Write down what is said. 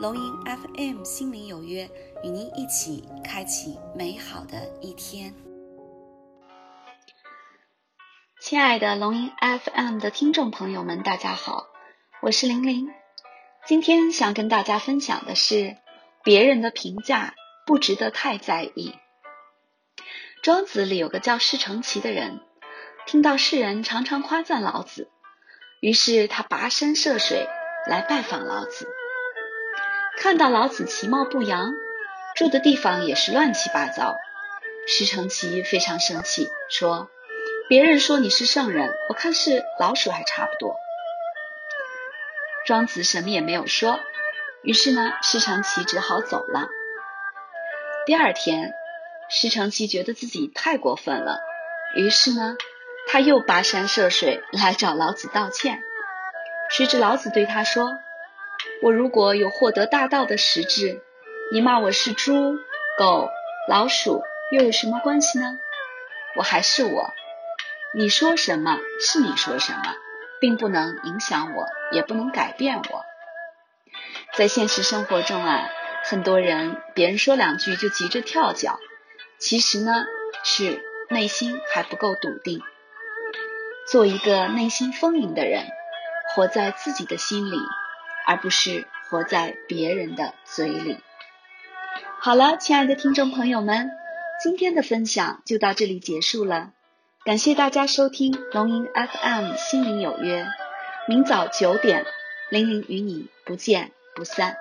龙吟 FM 心灵有约，与您一起开启美好的一天。亲爱的龙吟 FM 的听众朋友们，大家好，我是玲玲。今天想跟大家分享的是，别人的评价不值得太在意。庄子里有个叫施承齐的人，听到世人常常夸赞老子，于是他跋山涉水来拜访老子。看到老子其貌不扬，住的地方也是乱七八糟，施承齐非常生气，说：“别人说你是圣人，我看是老鼠还差不多。”庄子什么也没有说，于是呢，施承齐只好走了。第二天，施承齐觉得自己太过分了，于是呢，他又跋山涉水来找老子道歉。谁知老子对他说。我如果有获得大道的实质，你骂我是猪、狗、老鼠，又有什么关系呢？我还是我，你说什么是你说什么，并不能影响我，也不能改变我。在现实生活中啊，很多人别人说两句就急着跳脚，其实呢是内心还不够笃定。做一个内心丰盈的人，活在自己的心里。而不是活在别人的嘴里。好了，亲爱的听众朋友们，今天的分享就到这里结束了。感谢大家收听龙吟 FM 心灵有约，明早九点，玲玲与你不见不散。